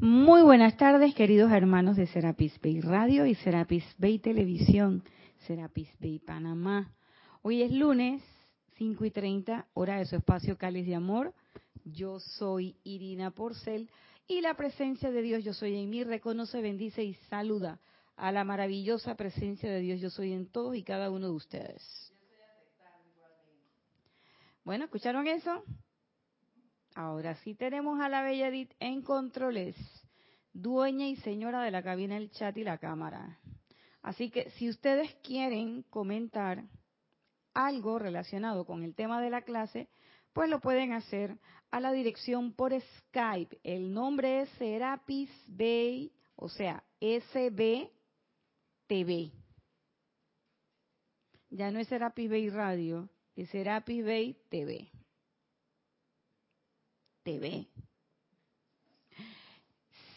Muy buenas tardes, queridos hermanos de Serapis Bay Radio y Serapis Bay Televisión, Serapis Bay Panamá. Hoy es lunes, 5 y 30, hora de su espacio Cáliz de Amor. Yo soy Irina Porcel y la presencia de Dios Yo Soy en mí reconoce, bendice y saluda a la maravillosa presencia de Dios Yo Soy en todos y cada uno de ustedes. Bueno, ¿escucharon eso? Ahora sí tenemos a la Bella Edith en controles, dueña y señora de la cabina, el chat y la cámara. Así que si ustedes quieren comentar algo relacionado con el tema de la clase, pues lo pueden hacer a la dirección por Skype. El nombre es Serapis Bay, o sea, SB TV. Ya no es Serapis Bay Radio, es Serapis Bay TV.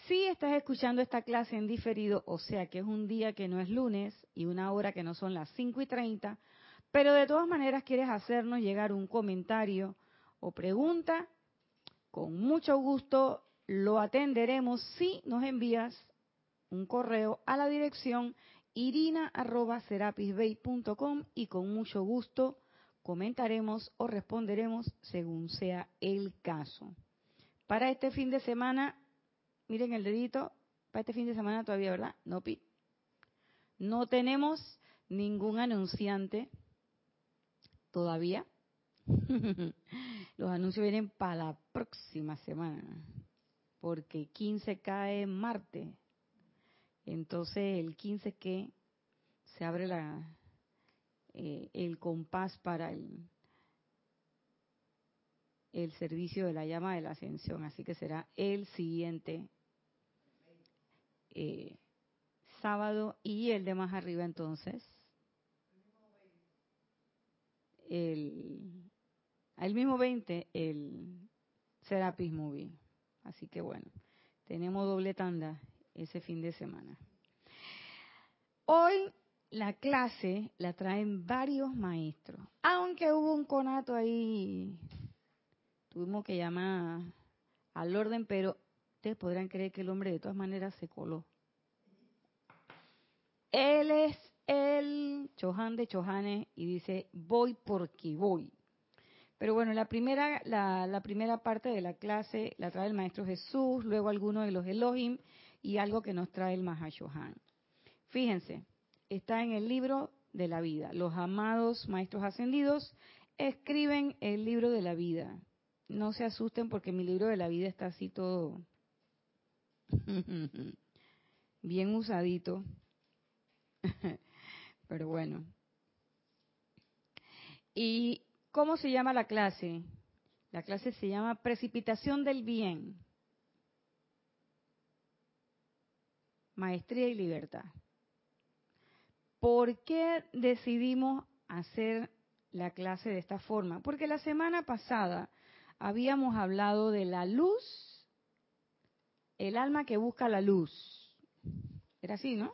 Si estás escuchando esta clase en diferido, o sea que es un día que no es lunes y una hora que no son las 5 y 30, pero de todas maneras quieres hacernos llegar un comentario o pregunta, con mucho gusto lo atenderemos si nos envías un correo a la dirección irina.serapisbay.com y con mucho gusto comentaremos o responderemos según sea el caso. Para este fin de semana, miren el dedito, para este fin de semana todavía, ¿verdad? No, pi. No tenemos ningún anunciante todavía. Los anuncios vienen para la próxima semana, porque 15 cae martes. Entonces el 15 que se abre la, eh, el compás para el, servicio de la llama de la ascensión. Así que será el siguiente eh, sábado y el de más arriba entonces. El, el mismo 20, el Serapis Movie. Así que bueno, tenemos doble tanda ese fin de semana. Hoy la clase la traen varios maestros, aunque hubo un conato ahí, tuvimos que llamar al orden, pero ustedes podrán creer que el hombre de todas maneras se coló. Él es el Chohan de Chohanes y dice, voy porque voy. Pero bueno, la primera, la, primera parte de la clase la trae el Maestro Jesús, luego algunos de los Elohim y algo que nos trae el Mahashohan. Fíjense, está en el libro de la vida. Los amados maestros ascendidos escriben el libro de la vida. No se asusten porque mi libro de la vida está así todo bien usadito. Pero bueno. ¿Y cómo se llama la clase? La clase se llama Precipitación del Bien. Maestría y libertad. ¿Por qué decidimos hacer la clase de esta forma? Porque la semana pasada habíamos hablado de la luz, el alma que busca la luz. Era así, ¿no?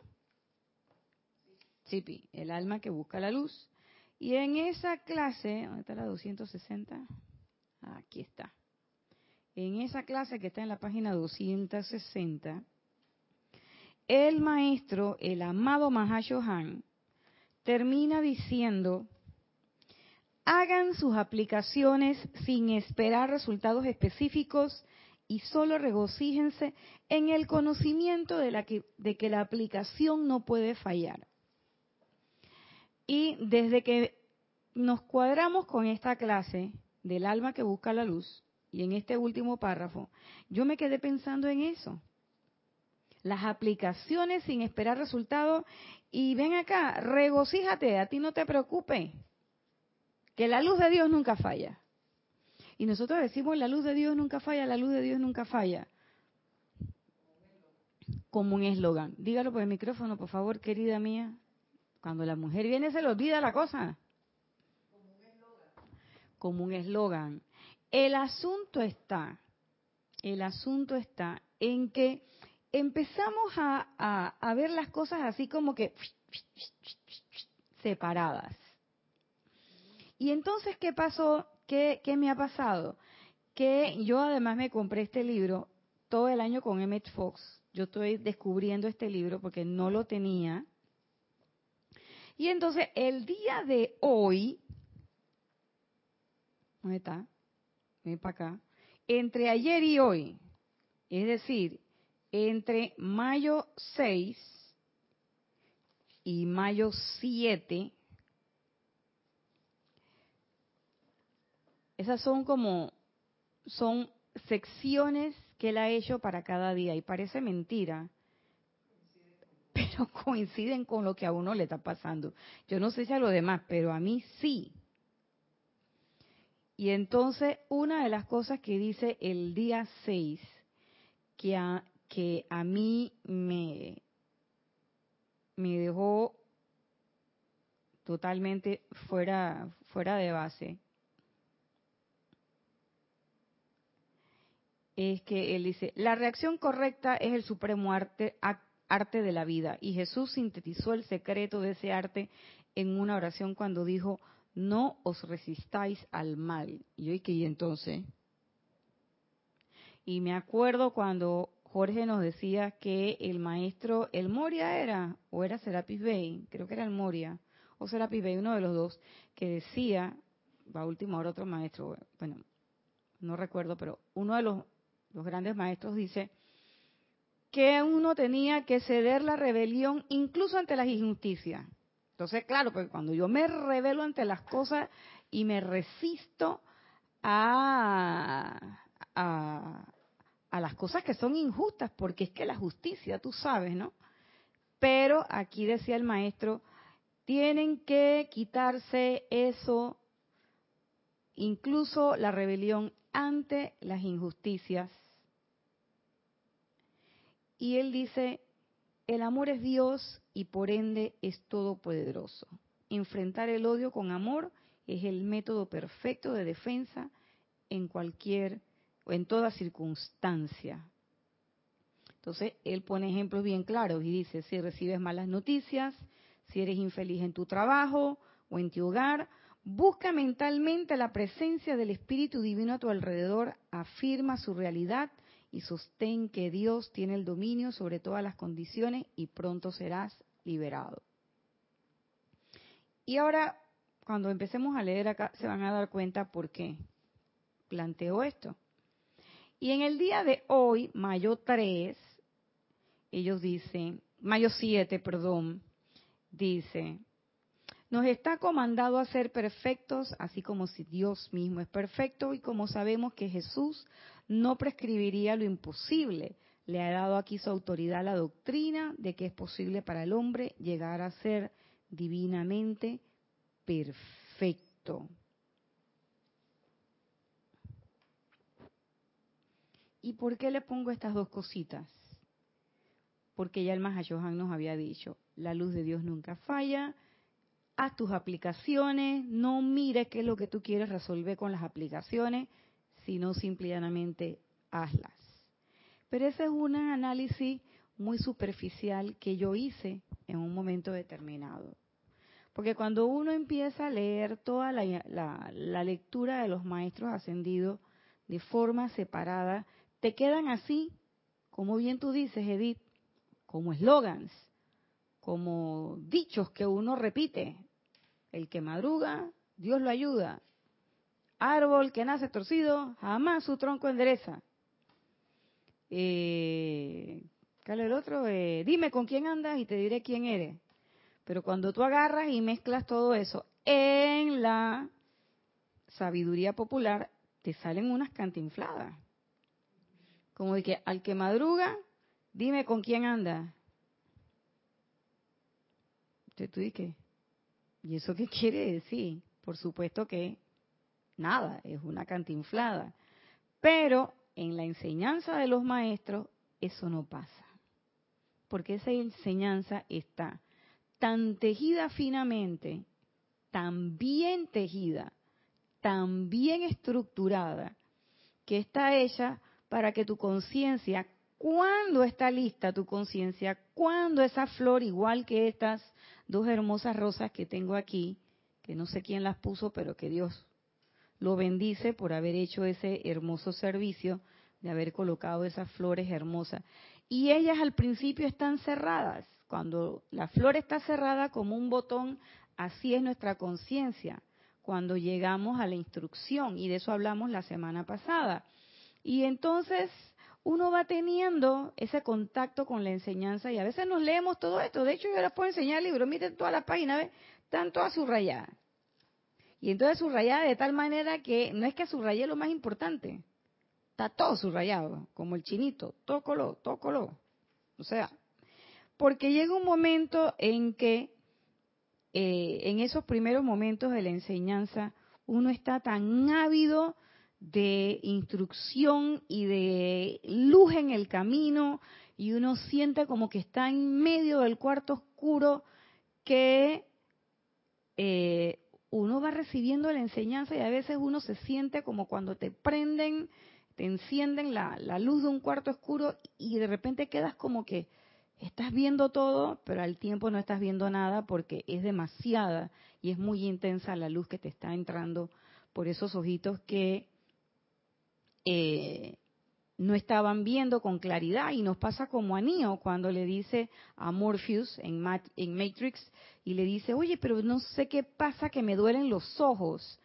Sí, el alma que busca la luz. Y en esa clase, ¿dónde está la 260? Aquí está. En esa clase que está en la página 260, el maestro, el amado Mahashohan, termina diciendo, hagan sus aplicaciones sin esperar resultados específicos y solo regocíjense en el conocimiento de, que la aplicación no puede fallar. Y desde que nos cuadramos con esta clase del alma que busca la luz, y en este último párrafo, yo me quedé pensando en eso las aplicaciones sin esperar resultados. Y ven acá, regocíjate, a ti no te preocupes, que la luz de Dios nunca falla. Y nosotros decimos, la luz de Dios nunca falla, la luz de Dios nunca falla. Como un eslogan. Dígalo por el micrófono, por favor, querida mía. Cuando la mujer viene se le olvida la cosa. Como un eslogan. El asunto está, el asunto está en que empezamos a, ver las cosas así como que separadas. Y entonces, ¿qué pasó? ¿Qué, ¿Qué me ha pasado? Que yo además me compré este libro todo el año con Emmett Fox. Yo estoy descubriendo este libro porque no lo tenía. Y entonces el día de hoy, ¿dónde está? Ven para acá. Entre ayer y hoy, es decir, entre mayo 6 y mayo 7, esas son como, son secciones que él ha hecho para cada día y parece mentira, pero coinciden con lo que a uno le está pasando. Yo no sé si a los demás, pero a mí sí. Y entonces una de las cosas que dice el día 6, que que a mí me, me dejó totalmente fuera, fuera de base, es que él dice, la reacción correcta es el supremo arte, arte de la vida. Y Jesús sintetizó el secreto de ese arte en una oración cuando dijo, no os resistáis al mal. Y yo dije, y entonces, y me acuerdo cuando Jorge nos decía que el maestro, el Moria era, o era Serapis Bey, creo que era el Moria, o Serapis Bey, uno de los dos, que decía, va a última hora otro maestro, bueno, no recuerdo, pero uno de los, los grandes maestros dice que uno tenía que ceder la rebelión incluso ante las injusticias. Entonces, claro, porque cuando yo me rebelo ante las cosas y me resisto a, a, a las cosas que son injustas, porque es que la justicia, tú sabes, ¿no? Pero aquí decía el maestro, tienen que quitarse eso, incluso la rebelión ante las injusticias. Y él dice, el amor es Dios y por ende es todopoderoso. Enfrentar el odio con amor es el método perfecto de defensa en cualquier en toda circunstancia. Entonces, él pone ejemplos bien claros y dice, si recibes malas noticias, si eres infeliz en tu trabajo o en tu hogar, busca mentalmente la presencia del Espíritu Divino a tu alrededor, afirma su realidad y sostén que Dios tiene el dominio sobre todas las condiciones y pronto serás liberado. Y ahora, cuando empecemos a leer acá, se van a dar cuenta por qué planteo esto. Y en el día de hoy, mayo 3, ellos dicen, mayo 7, perdón, dice, nos está comandado a ser perfectos, así como si Dios mismo es perfecto y como sabemos que Jesús no prescribiría lo imposible. Le ha dado aquí su autoridad la doctrina de que es posible para el hombre llegar a ser divinamente perfecto. ¿Y por qué le pongo estas dos cositas? Porque ya el Mahashohan nos había dicho, la luz de Dios nunca falla, haz tus aplicaciones, no mires qué es lo que tú quieres resolver con las aplicaciones, sino simplemente hazlas. Pero ese es un análisis muy superficial que yo hice en un momento determinado. Porque cuando uno empieza a leer toda la, la lectura de los maestros ascendidos de forma separada, te quedan así, como bien tú dices, Edith, como eslogans, como dichos que uno repite. El que madruga, Dios lo ayuda. Árbol que nace torcido, jamás su tronco endereza. Eh, ¿Qué el otro? Eh, dime con quién andas y te diré quién eres. Pero cuando tú agarras y mezclas todo eso en la sabiduría popular, te salen unas cantinfladas. Como de que al que madruga, dime con quién anda. Entonces tú dices, ¿y eso qué quiere decir? Por supuesto que nada, es una cantinflada. Pero en la enseñanza de los maestros eso no pasa. Porque esa enseñanza está tan tejida finamente, tan bien tejida, tan bien estructurada, que está hecha para que tu conciencia, cuando está lista tu conciencia, cuando esa flor, igual que estas dos hermosas rosas que tengo aquí, que no sé quién las puso, pero que Dios lo bendice por haber hecho ese hermoso servicio, de haber colocado esas flores hermosas. Y ellas al principio están cerradas. Cuando la flor está cerrada como un botón, así es nuestra conciencia. Cuando llegamos a la instrucción, y de eso hablamos la semana pasada. Y entonces uno va teniendo ese contacto con la enseñanza y a veces nos leemos todo esto. De hecho, yo les puedo enseñar el libro, miren todas las páginas, están todas subrayadas. Y entonces subrayada de tal manera que no es que subrayé lo más importante, está todo subrayado, como el chinito, tócalo, tócalo. O sea, porque llega un momento en que eh, en esos primeros momentos de la enseñanza uno está tan ávido de instrucción y de luz en el camino y uno siente como que está en medio del cuarto oscuro que eh, uno va recibiendo la enseñanza y a veces uno se siente como cuando te prenden, te encienden la, la luz de un cuarto oscuro y de repente quedas como que estás viendo todo, pero al tiempo no estás viendo nada porque es demasiada y es muy intensa la luz que te está entrando por esos ojitos que eh, no estaban viendo con claridad y nos pasa como a Neo cuando le dice a Morpheus en, Matrix y le dice, oye, pero no sé qué pasa que me duelen los ojos.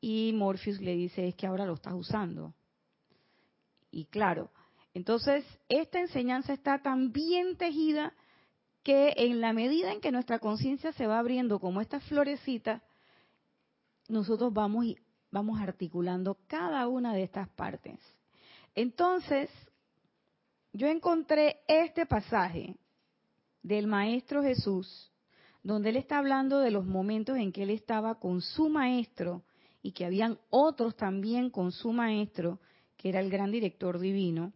Y Morpheus le dice, es que ahora lo estás usando. Y claro, entonces esta enseñanza está tan bien tejida que en la medida en que nuestra conciencia se va abriendo como esta florecita, nosotros vamos, vamos articulando cada una de estas partes. Entonces, yo encontré este pasaje del Maestro Jesús, donde él está hablando de los momentos en que él estaba con su Maestro y que habían otros también con su Maestro, que era el gran director divino.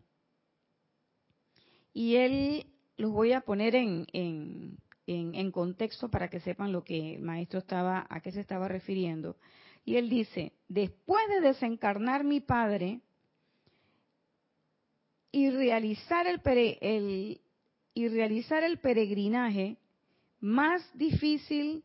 Y él los voy a poner en, en, contexto para que sepan lo que el Maestro estaba, a qué se estaba refiriendo. Y él dice, después de desencarnar mi Padre, y realizar el, y realizar el peregrinaje más difícil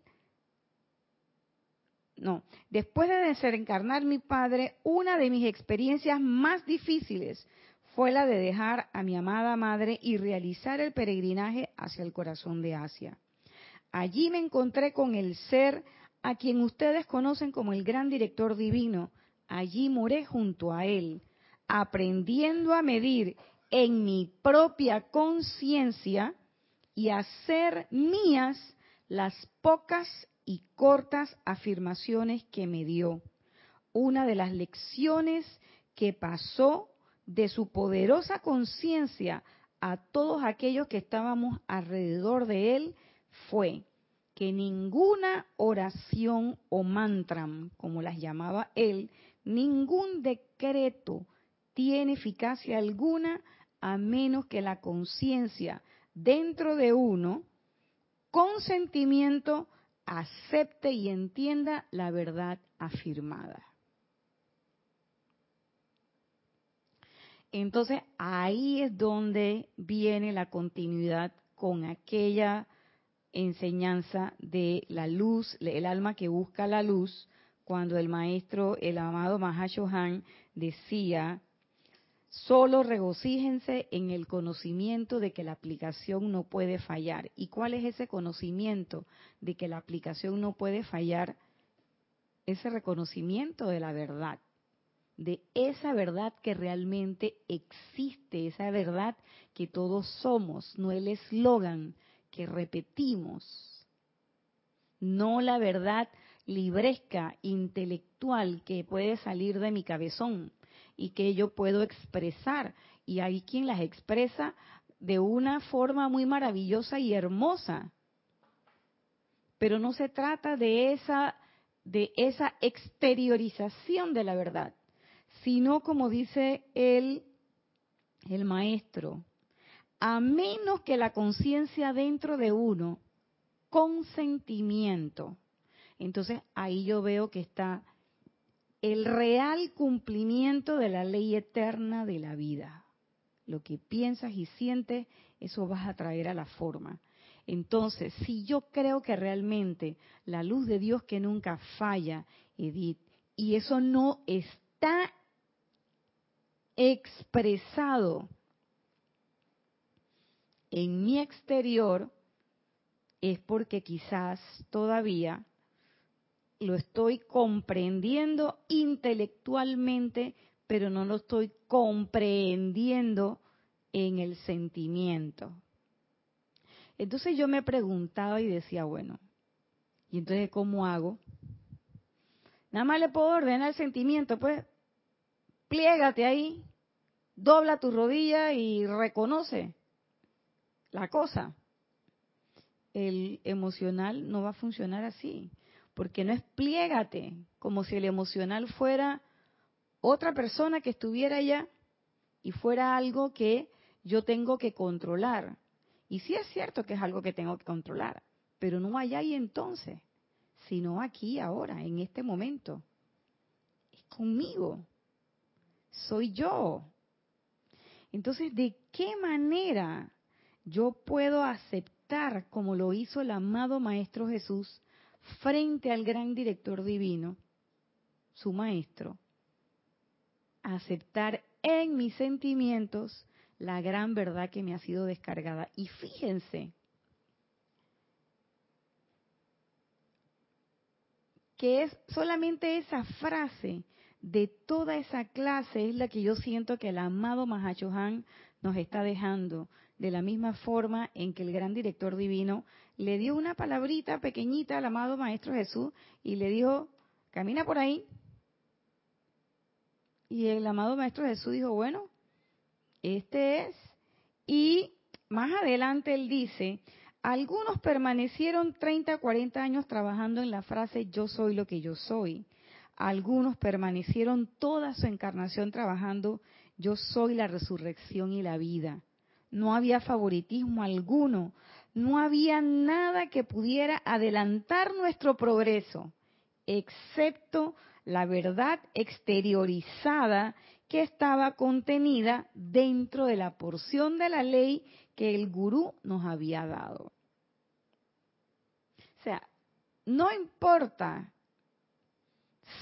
no, después de desencarnar mi padre, una de mis experiencias más difíciles fue la de dejar a mi amada madre y realizar el peregrinaje hacia el corazón de Asia. Allí me encontré con el ser a quien ustedes conocen como el gran director divino. Allí moré junto a él, aprendiendo a medir en mi propia conciencia y hacer mías las pocas y cortas afirmaciones que me dio. Una de las lecciones que pasó de su poderosa conciencia a todos aquellos que estábamos alrededor de él fue que ninguna oración o mantra, como las llamaba él, ningún decreto, tiene eficacia alguna a menos que la conciencia dentro de uno, con sentimiento, acepte y entienda la verdad afirmada. Entonces ahí es donde viene la continuidad con aquella enseñanza de la luz, el alma que busca la luz, cuando el maestro, el amado Mahashohan, decía, solo regocíjense en el conocimiento de que la aplicación no puede fallar. ¿Y cuál es ese conocimiento de que la aplicación no puede fallar? Ese reconocimiento de la verdad, de esa verdad que realmente existe, esa verdad que todos somos, no el eslogan que repetimos, no la verdad libresca, intelectual que puede salir de mi cabezón y que yo puedo expresar. Y hay quien las expresa de una forma muy maravillosa y hermosa. Pero no se trata de esa de esa exteriorización de la verdad, sino como dice el el maestro, a menos que la conciencia dentro de uno con sentimiento entonces ahí yo veo que está el real cumplimiento de la ley eterna de la vida. Lo que piensas y sientes, eso vas a traer a la forma. Entonces, si yo creo que realmente la luz de Dios que nunca falla, Edith, y eso no está expresado en mi exterior es porque quizás todavía lo estoy comprendiendo intelectualmente, pero no lo estoy comprendiendo en el sentimiento. Entonces yo me preguntaba y decía, bueno, ¿y entonces cómo hago? Nada más le puedo ordenar el sentimiento, pues pliégate ahí, dobla tu rodilla y reconoce la cosa. El emocional no va a funcionar así, porque no es pliégate, como si el emocional fuera otra persona que estuviera allá y fuera algo que yo tengo que controlar. Y sí es cierto que es algo que tengo que controlar, pero no allá y entonces, sino aquí, ahora, en este momento. Es conmigo. Soy yo. Entonces, ¿de qué manera yo puedo aceptar, como lo hizo el amado Maestro Jesús, frente al gran director divino, su Maestro? Aceptar en mis sentimientos la gran verdad que me ha sido descargada. Y fíjense que es solamente esa frase de toda esa clase es la que yo siento que el amado Mahachohan nos está dejando, de la misma forma en que el gran director divino le dio una palabrita pequeñita al amado Maestro Jesús y le dijo, camina por ahí. Y el amado Maestro Jesús dijo, bueno, este es. Y más adelante él dice, algunos permanecieron 30, 40 años trabajando en la frase yo soy lo que yo soy. Algunos permanecieron toda su encarnación trabajando yo soy la resurrección y la vida. No había favoritismo alguno, no había nada que pudiera adelantar nuestro progreso, excepto la verdad exteriorizada que estaba contenida dentro de la porción de la ley que el gurú nos había dado. O sea, no importa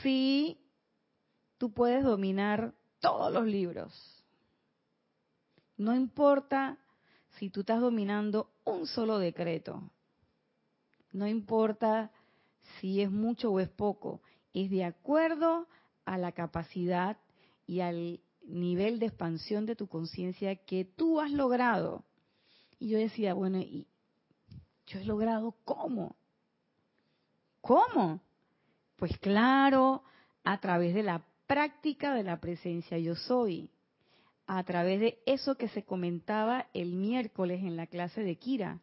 si tú puedes dominar todos los libros. No importa si tú estás dominando un solo decreto. No importa si es mucho o es poco. Es de acuerdo a la capacidad y al nivel de expansión de tu conciencia que tú has logrado. Y yo decía, bueno, ¿y yo he logrado cómo? ¿Cómo? Pues claro, a través de la práctica de la presencia yo soy, a través de eso que se comentaba el miércoles en la clase de Kira.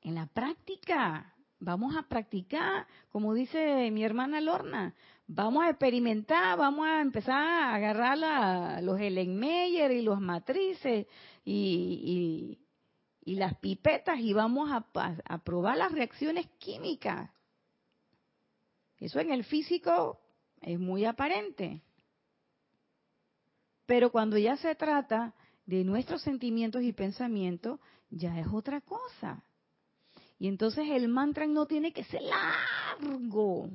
En la práctica, vamos a practicar, como dice mi hermana Lorna, vamos a experimentar, vamos a empezar a agarrar los Ellenmeyer y los matrices y, las pipetas y vamos a probar las reacciones químicas. Eso en el físico es muy aparente. Pero cuando ya se trata de nuestros sentimientos y pensamientos, ya es otra cosa. Y entonces el mantra no tiene que ser largo,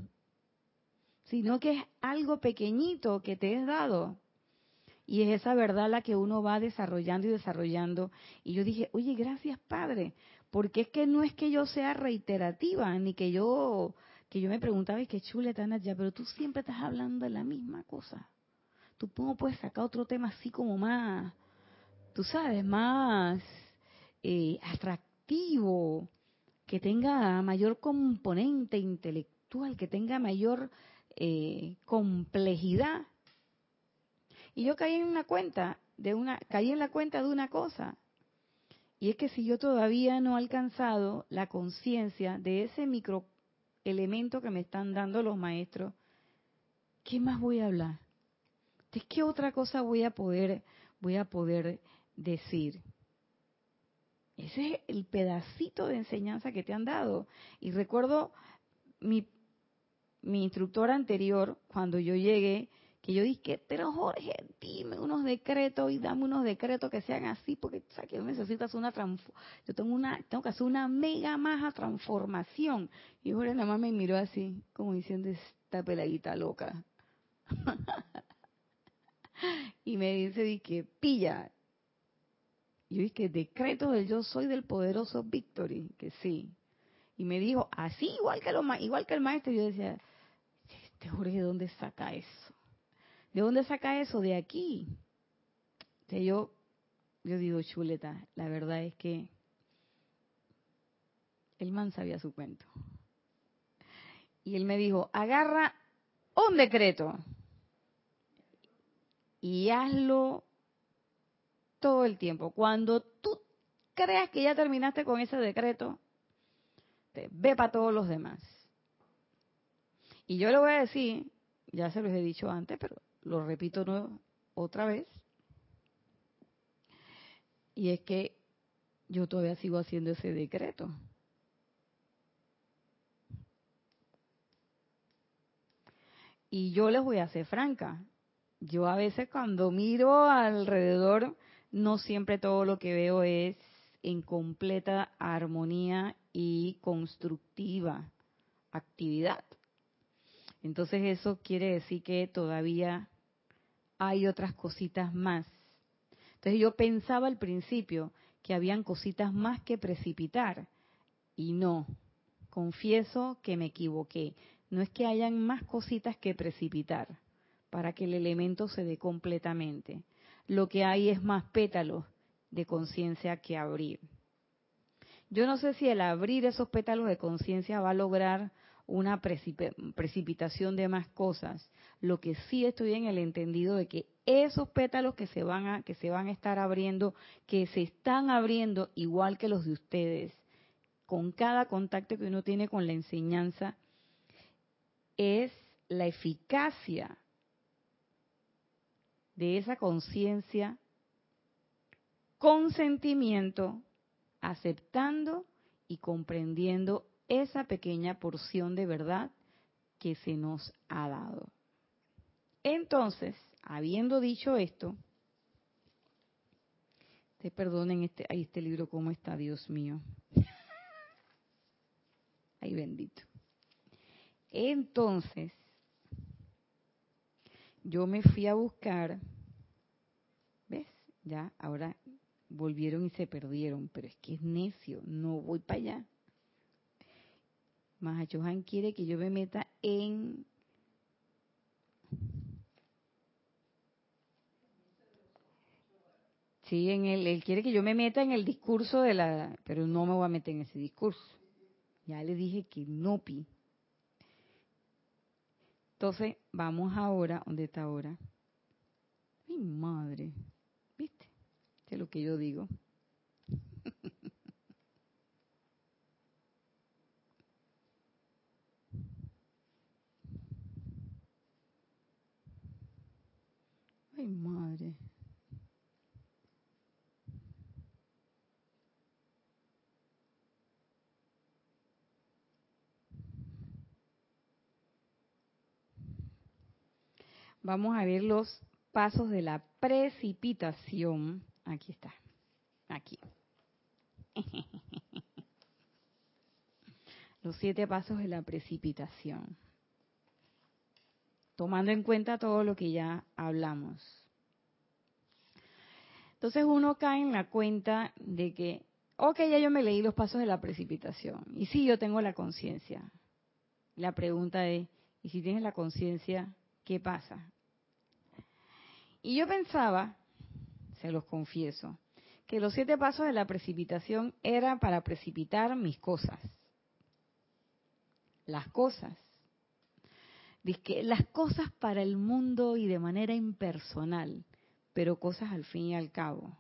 sino que es algo pequeñito que te es dado. Y es esa verdad la que uno va desarrollando y desarrollando. Y yo dije, oye, gracias Padre, porque es que no es que yo sea reiterativa, ni que yo, que yo me preguntaba, y qué chula ya, pero tú siempre estás hablando de la misma cosa. Tú no puedes sacar otro tema así como más, tú sabes, más eh, atractivo, que tenga mayor componente intelectual, que tenga mayor eh, complejidad. Y yo caí en una cuenta de una, caí en la cuenta de una cosa, y es que si yo todavía no he alcanzado la conciencia de ese microelemento que me están dando los maestros, ¿qué más voy a hablar? ¿De qué otra cosa voy a poder, voy a poder decir? Ese es el pedacito de enseñanza que te han dado. Y recuerdo mi, mi instructor anterior, cuando yo llegué, que yo dije, pero Jorge, dime unos decretos y dame unos decretos que sean así, porque ¿sabes que yo necesito hacer una yo tengo una, tengo que hacer una mega maja transformación. Y Jorge nada más me miró así, como diciendo, esta peladita loca. y me dice, di que pilla. Yo dije, decreto del yo soy del poderoso Victory, que sí. Y me dijo, así igual que, lo, igual que el maestro. yo decía, este Jorge, ¿de dónde saca eso? ¿De dónde saca eso? De aquí. Entonces yo, yo digo, chuleta, la verdad es que el man sabía su cuento. Y él me dijo, agarra un decreto y hazlo todo el tiempo. Cuando tú creas que ya terminaste con ese decreto, te ve para todos los demás. Y yo le voy a decir, ya se los he dicho antes, pero lo repito otra vez, y es que yo todavía sigo haciendo ese decreto. Y yo les voy a ser franca. Yo a veces cuando miro alrededor, no siempre todo lo que veo es en completa armonía y constructiva actividad. Entonces eso quiere decir que todavía hay otras cositas más. Entonces yo pensaba al principio que habían cositas más que precipitar y no, confieso que me equivoqué. No es que hayan más cositas que precipitar para que el elemento se dé completamente. Lo que hay es más pétalos de conciencia que abrir. Yo no sé si el abrir esos pétalos de conciencia va a lograr una precipitación de más cosas. Lo que sí estoy en el entendido de que esos pétalos que se van a que se van a estar abriendo, que se están abriendo igual que los de ustedes, con cada contacto que uno tiene con la enseñanza, es la eficacia de esa conciencia con sentimiento, aceptando y comprendiendo esa pequeña porción de verdad que se nos ha dado. Entonces, habiendo dicho esto, te perdonen este, este libro cómo está, Dios mío. Ay, bendito. Entonces, yo me fui a buscar. Ya, ahora volvieron y se perdieron, pero es que es necio, no voy para allá. Mahachohan quiere que yo me meta en Sí, en el, él quiere que yo me meta en el discurso de la, pero no me voy a meter en ese discurso. Ya le dije que no pi. Entonces, vamos ahora, ¿dónde está ahora? Mi madre. Lo que yo digo. Ay, madre. Vamos a ver los pasos de la precipitación. Aquí está. Aquí. Los siete pasos de la precipitación tomando en cuenta todo lo que ya hablamos. Entonces uno cae en la cuenta de que, ok, ya yo me leí los pasos de la precipitación, y sí, yo tengo la conciencia. La pregunta es, ¿y si tienes la conciencia, qué pasa? Y yo pensaba, se los confieso, que los siete pasos de la precipitación eran para precipitar mis cosas. Las cosas Dice las cosas para el mundo y de manera impersonal, pero cosas al fin y al cabo.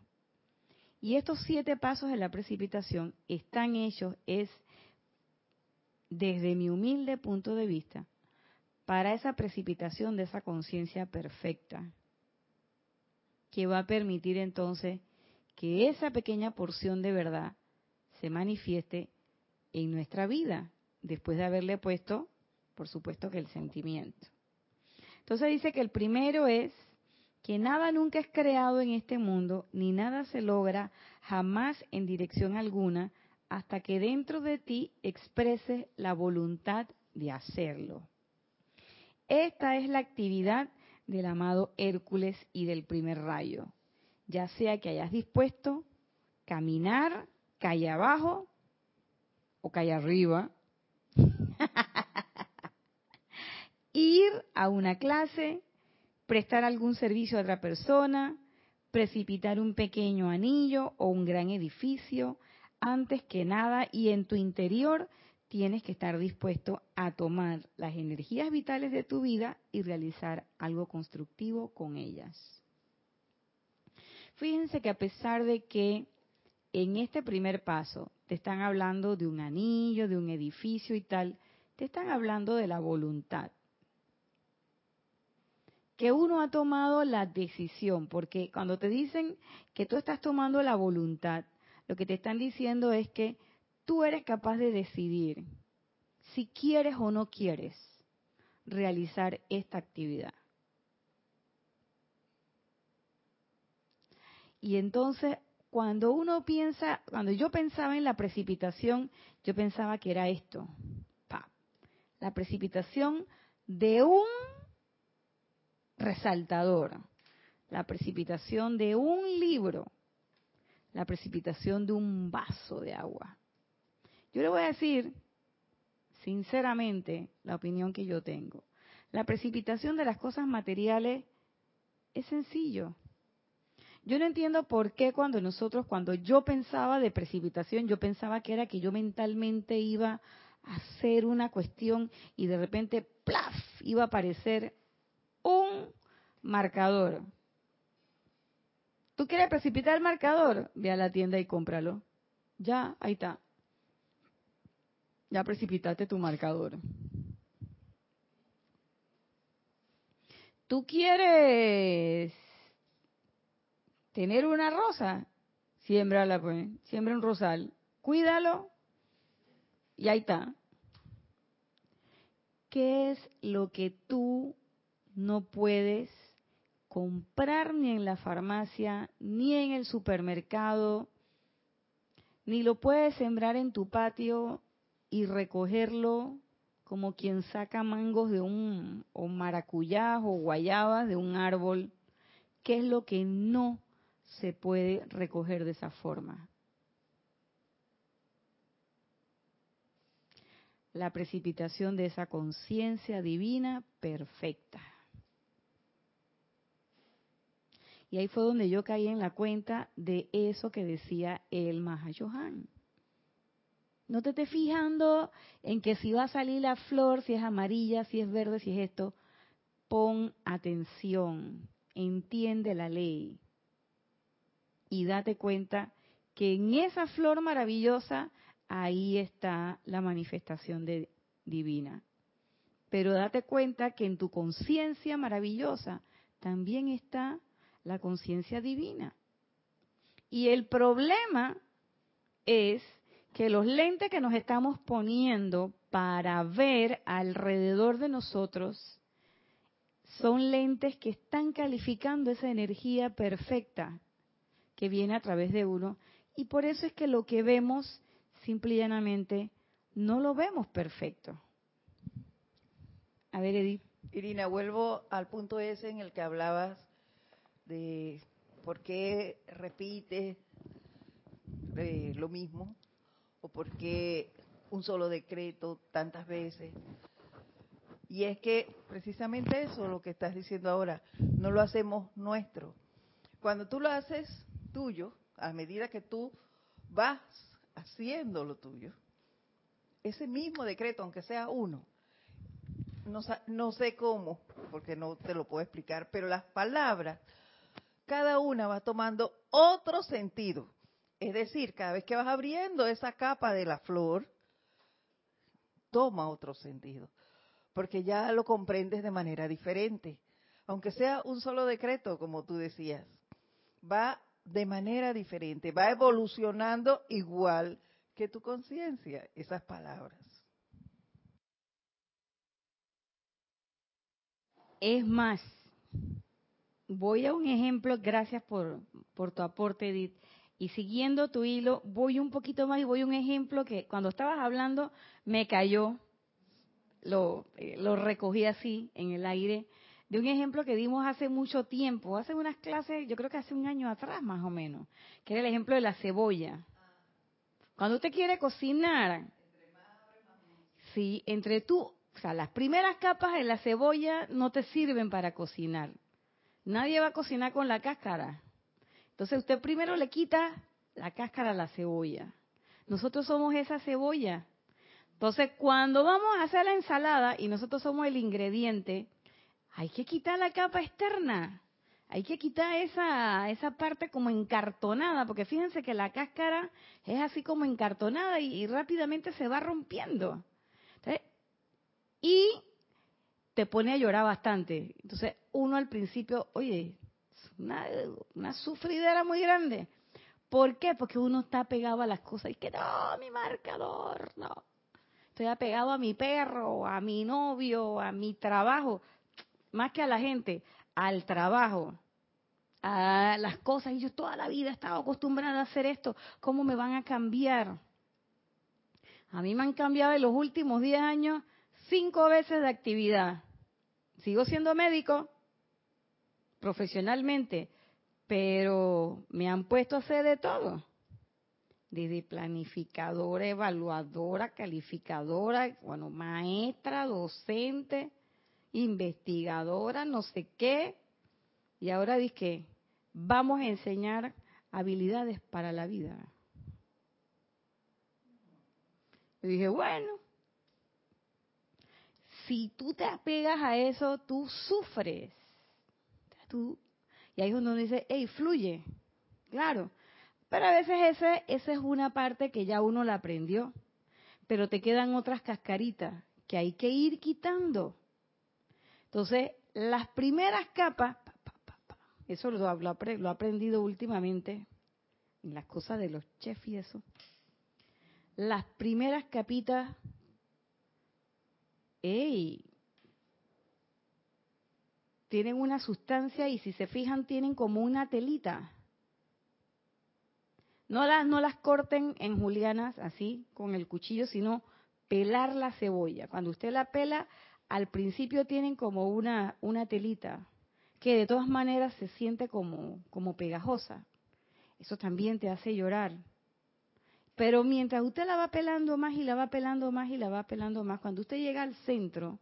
Y estos siete pasos de la precipitación están hechos, es desde mi humilde punto de vista, para esa precipitación de esa conciencia perfecta, que va a permitir entonces que esa pequeña porción de verdad se manifieste en nuestra vida, después de haberle puesto por supuesto que el sentimiento. Entonces dice que el primero es que nada nunca es creado en este mundo, ni nada se logra jamás en dirección alguna, hasta que dentro de ti expreses la voluntad de hacerlo. Esta es la actividad del amado Hércules y del primer rayo. Ya sea que hayas dispuesto caminar calle abajo o calle arriba, ir a una clase, prestar algún servicio a otra persona, precipitar un pequeño anillo o un gran edificio, antes que nada y en tu interior tienes que estar dispuesto a tomar las energías vitales de tu vida y realizar algo constructivo con ellas. Fíjense que a pesar de que en este primer paso te están hablando de un anillo, de un edificio y tal, te están hablando de la voluntad. Que uno ha tomado la decisión, porque cuando te dicen que tú estás tomando la voluntad, lo que te están diciendo es que tú eres capaz de decidir si quieres o no quieres realizar esta actividad. Y entonces, cuando uno piensa, cuando yo pensaba en la precipitación, yo pensaba que era esto. la precipitación de un resaltador, la precipitación de un libro, la precipitación de un vaso de agua. Yo le voy a decir, sinceramente, la opinión que yo tengo. La precipitación de las cosas materiales es sencillo. Yo no entiendo por qué cuando nosotros, cuando yo pensaba de precipitación, yo pensaba que era que yo mentalmente iba a hacer una cuestión y de repente, ¡plaf!, iba a aparecer un marcador ¿Tú quieres precipitar el marcador? Ve a la tienda y cómpralo. Ya, ahí está. Ya precipitaste tu marcador. ¿Tú quieres tener una rosa? Siémbrala, pues. Siembra un rosal. Cuídalo. Y ahí está. ¿Qué es lo que tú no puedes comprar ni en la farmacia, ni en el supermercado, ni lo puedes sembrar en tu patio y recogerlo como quien saca mangos de un, o maracuyás o guayabas de un árbol. ¿Qué es lo que no se puede recoger de esa forma? La precipitación de esa conciencia divina perfecta. Y ahí fue donde yo caí en la cuenta de eso que decía el Mahayohan. No te estés fijando en que si va a salir la flor, si es amarilla, si es verde, si es esto. Pon atención, entiende la ley y date cuenta que en esa flor maravillosa ahí está la manifestación de, divina. Pero date cuenta que en tu conciencia maravillosa también está la conciencia divina. Y el problema es que los lentes que nos estamos poniendo para ver alrededor de nosotros son lentes que están calificando esa energía perfecta que viene a través de uno. Y por eso es que lo que vemos, simple y llanamente, no lo vemos perfecto. A ver, Edith. Irina, vuelvo al punto ese en el que hablabas de por qué repite eh, lo mismo o por qué un solo decreto tantas veces. Y es que precisamente eso, lo que estás diciendo ahora, no lo hacemos nuestro. Cuando tú lo haces tuyo, a medida que tú vas haciendo lo tuyo, ese mismo decreto, aunque sea uno, no, no sé cómo, porque no te lo puedo explicar, pero las palabras cada una va tomando otro sentido. Es decir, cada vez que vas abriendo esa capa de la flor, toma otro sentido, porque ya lo comprendes de manera diferente. Aunque sea un solo decreto, como tú decías, va de manera diferente, va evolucionando igual que tu conciencia, esas palabras. Es más, voy a un ejemplo, gracias por, por tu aporte, Edith. Y siguiendo tu hilo, voy un poquito más y voy a un ejemplo que cuando estabas hablando me cayó, lo, eh, lo recogí así en el aire, de un ejemplo que dimos hace mucho tiempo, hace unas clases, yo creo que hace un año atrás más o menos, que era el ejemplo de la cebolla. Cuando usted quiere cocinar, sí, entre tú, o sea, las primeras capas de la cebolla no te sirven para cocinar. Nadie va a cocinar con la cáscara. Entonces usted primero le quita la cáscara a la cebolla. Nosotros somos esa cebolla. Entonces, cuando vamos a hacer la ensalada y nosotros somos el ingrediente, hay que quitar la capa externa. Hay que quitar esa, esa parte como encartonada, porque fíjense que la cáscara es así como encartonada y, rápidamente se va rompiendo. y te pone a llorar bastante. Entonces, uno al principio, oye, una, una sufridera muy grande. ¿Por qué? Porque uno está pegado a las cosas y que no, mi marcador, no. Estoy apegado a mi perro, a mi novio, a mi trabajo, más que a la gente, al trabajo, a las cosas. Y yo toda la vida he estado acostumbrada a hacer esto. ¿Cómo me van a cambiar? A mí me han cambiado en los últimos 10 años cinco veces de actividad. Sigo siendo médico profesionalmente, pero me han puesto a hacer de todo. Desde planificadora, evaluadora, calificadora, bueno, maestra, docente, investigadora, no sé qué. Y ahora que vamos a enseñar habilidades para la vida. Y dije, bueno, si tú te apegas a eso, tú sufres. Y ahí es donde uno dice, hey, fluye. Claro. Pero a veces ese, esa es una parte que ya uno la aprendió. Pero te quedan otras cascaritas que hay que ir quitando. Entonces, las primeras capas, eso lo, lo, he aprendido últimamente en las cosas de los chefs y eso. Las primeras capitas, hey, tienen una sustancia y si se fijan tienen como una telita. No las, no las corten en julianas así con el cuchillo, sino pelar la cebolla. Cuando usted la pela, al principio tienen como una, una telita que de todas maneras se siente como, como pegajosa. Eso también te hace llorar. Pero mientras usted la va pelando más y la va pelando más y la va pelando más, cuando usted llega al centro,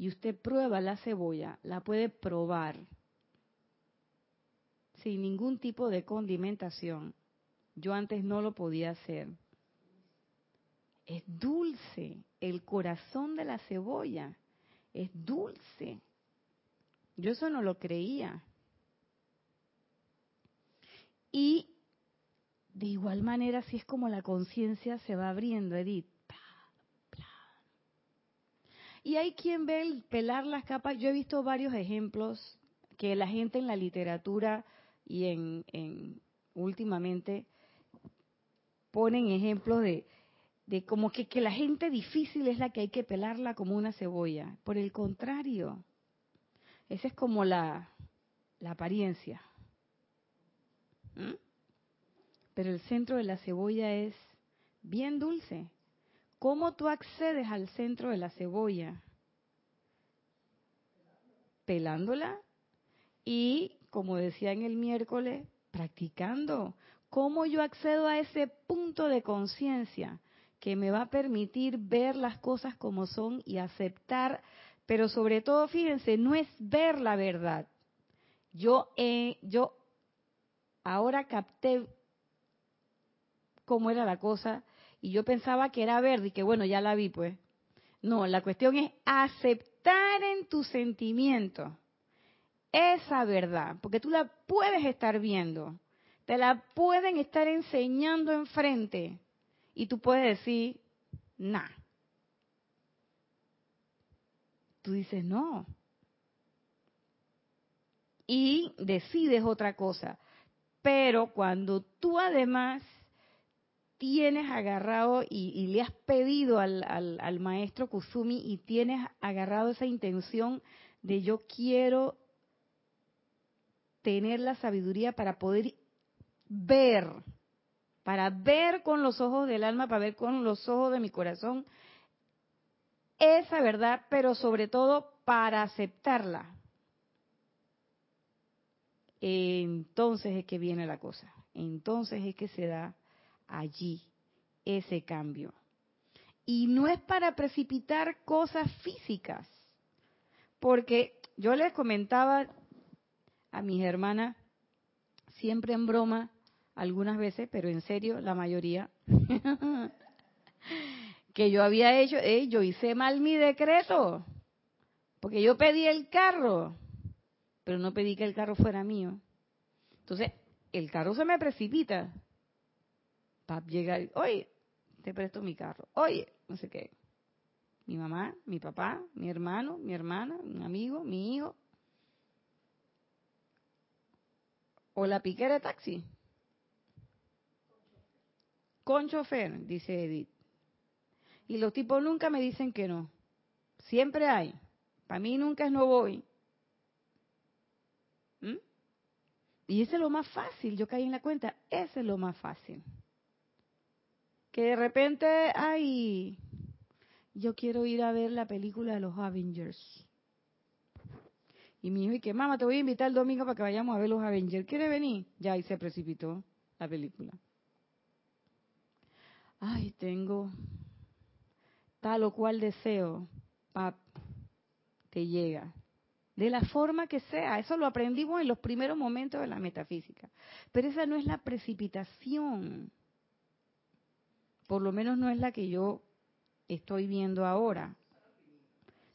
y usted prueba la cebolla, la puede probar sin ningún tipo de condimentación. Yo antes no lo podía hacer. Es dulce, el corazón de la cebolla es dulce. Yo eso no lo creía. Y de igual manera, si es como la conciencia se va abriendo, Edith. Y hay quien ve el pelar las capas. Yo he visto varios ejemplos que la gente en la literatura y en, últimamente ponen ejemplos de, de como que, que, la gente difícil es la que hay que pelarla como una cebolla. Por el contrario, esa es como la, la apariencia. ¿Mm? Pero el centro de la cebolla es bien dulce. ¿Cómo tú accedes al centro de la cebolla? Pelándola y, como decía en el miércoles, practicando. ¿Cómo yo accedo a ese punto de conciencia que me va a permitir ver las cosas como son y aceptar? Pero sobre todo, fíjense, no es ver la verdad. Yo, eh, yo ahora capté cómo era la cosa y yo pensaba que era verde y que bueno, ya la vi pues. No, la cuestión es aceptar en tu sentimiento esa verdad, porque tú la puedes estar viendo, te la pueden estar enseñando enfrente y tú puedes decir, nah. Tú dices, no. Y decides otra cosa. Pero cuando tú además tienes agarrado y, le has pedido al, al, maestro Kusumi y tienes agarrado esa intención de yo quiero tener la sabiduría para poder ver, para ver con los ojos del alma, para ver con los ojos de mi corazón esa verdad, pero sobre todo para aceptarla. Entonces es que viene la cosa. Entonces es que se da allí ese cambio. Y no es para precipitar cosas físicas, porque yo les comentaba a mis hermanas, siempre en broma, algunas veces, pero en serio, la mayoría, que yo había hecho, yo hice mal mi decreto, porque yo pedí el carro, pero no pedí que el carro fuera mío. Entonces, el carro se me precipita para llegar, oye, te presto mi carro, oye, no sé qué. Mi mamá, mi papá, mi hermano, mi hermana, mi amigo, mi hijo. O la piquera de taxi. Con chofer, dice Edith. Y los tipos nunca me dicen que no. Siempre hay. Para mí nunca es no voy. ¿Mm? Y ese es lo más fácil. Yo caí en la cuenta. Ese es lo más fácil. Que de repente, ay, yo quiero ir a ver la película de los Avengers. Y mi hijo, y que mamá, te voy a invitar el domingo para que vayamos a ver los Avengers. ¿Quiere venir? Ya, y se precipitó la película. Ay, tengo tal o cual deseo, pap, te llega. De la forma que sea, eso lo aprendimos en los primeros momentos de la metafísica. Pero esa no es la precipitación. Por lo menos no es la que yo estoy viendo ahora.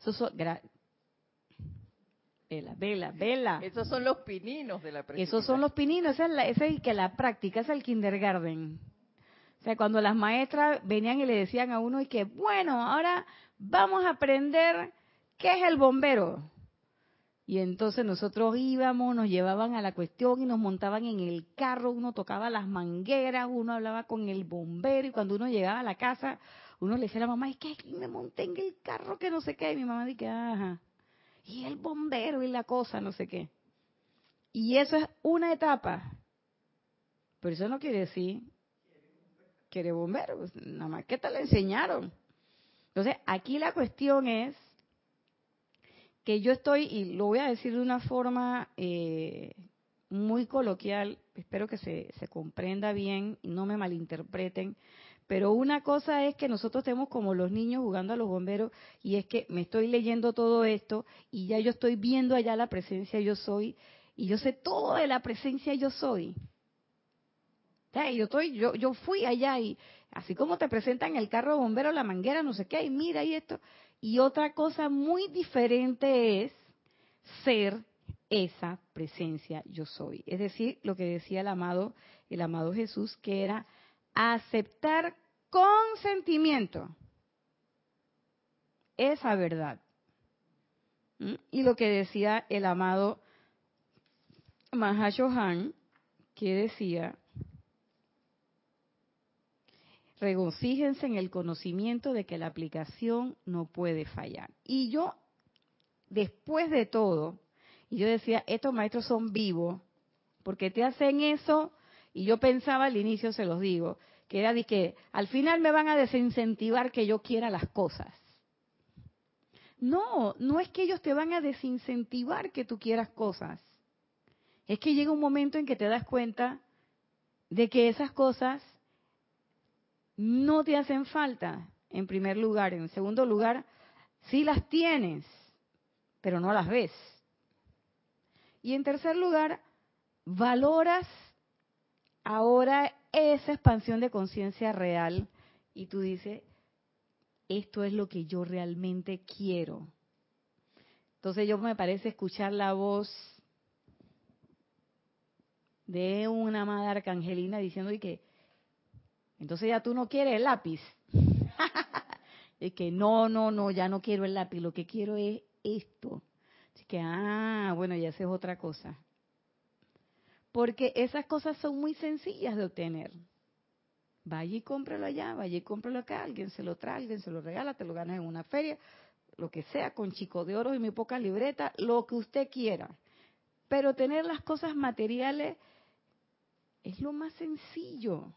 Eso son, vela, vela, vela. Esos son los pininos de la precipitación. Esos son los pininos, esa es, la, esa es que la práctica, es el kindergarten. O sea, cuando las maestras venían y le decían a uno y que, bueno, ahora vamos a aprender qué es el bombero. Y entonces nosotros íbamos, nos llevaban a la cuestión y nos montaban en el carro, uno tocaba las mangueras, uno hablaba con el bombero y cuando uno llegaba a la casa, uno le decía a la mamá, es que me monté en el carro que no sé qué. Y mi mamá dice, ajá, y el bombero y la cosa, no sé qué. Y eso es una etapa. Pero eso no quiere decir quiere bombero, pues, nada más que te le enseñaron. Entonces, aquí la cuestión es que yo estoy, y lo voy a decir de una forma eh, muy coloquial, espero que se, se comprenda bien y no me malinterpreten, pero una cosa es que nosotros estemos como los niños jugando a los bomberos y es que me estoy leyendo todo esto y ya yo estoy viendo allá la presencia yo soy y yo sé todo de la presencia yo soy yo estoy, yo, yo fui allá y así como te presentan el carro bombero, la manguera, no sé qué, y mira y esto. Y otra cosa muy diferente es ser esa presencia yo soy. Es decir, lo que decía el amado, el amado Jesús, que era aceptar con sentimiento esa verdad. ¿Mm? Y lo que decía el amado Mahashohan, que decía, regocíjense en el conocimiento de que la aplicación no puede fallar. Y yo, después de todo, y yo decía, estos maestros son vivos, porque te hacen eso, y yo pensaba al inicio, se los digo, que era de que al final me van a desincentivar que yo quiera las cosas. No, no es que ellos te van a desincentivar que tú quieras cosas. Es que llega un momento en que te das cuenta de que esas cosas no te hacen falta, en primer lugar. En segundo lugar, sí las tienes, pero no las ves. Y en tercer lugar, valoras ahora esa expansión de conciencia real y tú dices, esto es lo que yo realmente quiero. Entonces yo me parece escuchar la voz de una amada arcangelina diciendo y que entonces ya tú no quieres el lápiz. es que no, no, no, ya no quiero el lápiz, lo que quiero es esto. Así que, ah, bueno, ya esa es otra cosa. Porque esas cosas son muy sencillas de obtener. Vaya y cómpralo allá, vaya y cómpralo acá, alguien se lo trae, alguien se lo regala, te lo ganas en una feria, lo que sea, con chico de oro y muy poca libreta, lo que usted quiera. Pero tener las cosas materiales es lo más sencillo.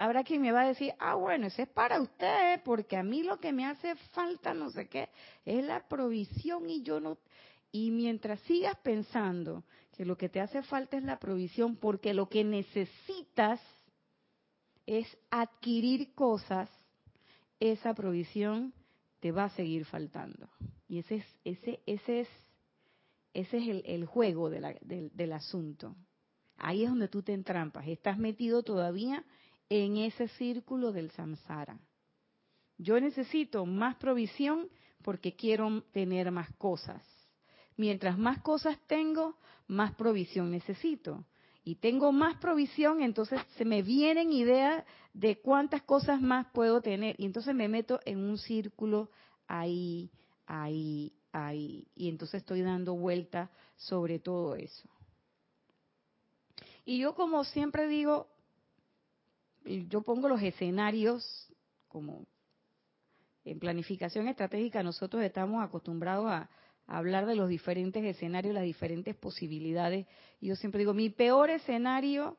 Habrá quien me va a decir, ah, bueno, ese es para usted, porque a mí lo que me hace falta, no sé qué, es la provisión y yo no... Y mientras sigas pensando que lo que te hace falta es la provisión, porque lo que necesitas es adquirir cosas, esa provisión te va a seguir faltando. Y ese es, ese, ese es, ese es el, el juego del, del asunto. Ahí es donde tú te entrampas. Estás metido todavía en ese círculo del samsara. Yo necesito más provisión porque quiero tener más cosas. Mientras más cosas tengo, más provisión necesito. Y tengo más provisión, entonces se me vienen ideas de cuántas cosas más puedo tener. Y entonces me meto en un círculo ahí, ahí, ahí. Y entonces estoy dando vuelta sobre todo eso. Y yo como siempre digo, yo pongo los escenarios como en planificación estratégica nosotros estamos acostumbrados a, hablar de los diferentes escenarios, las diferentes posibilidades. Y yo siempre digo, mi peor escenario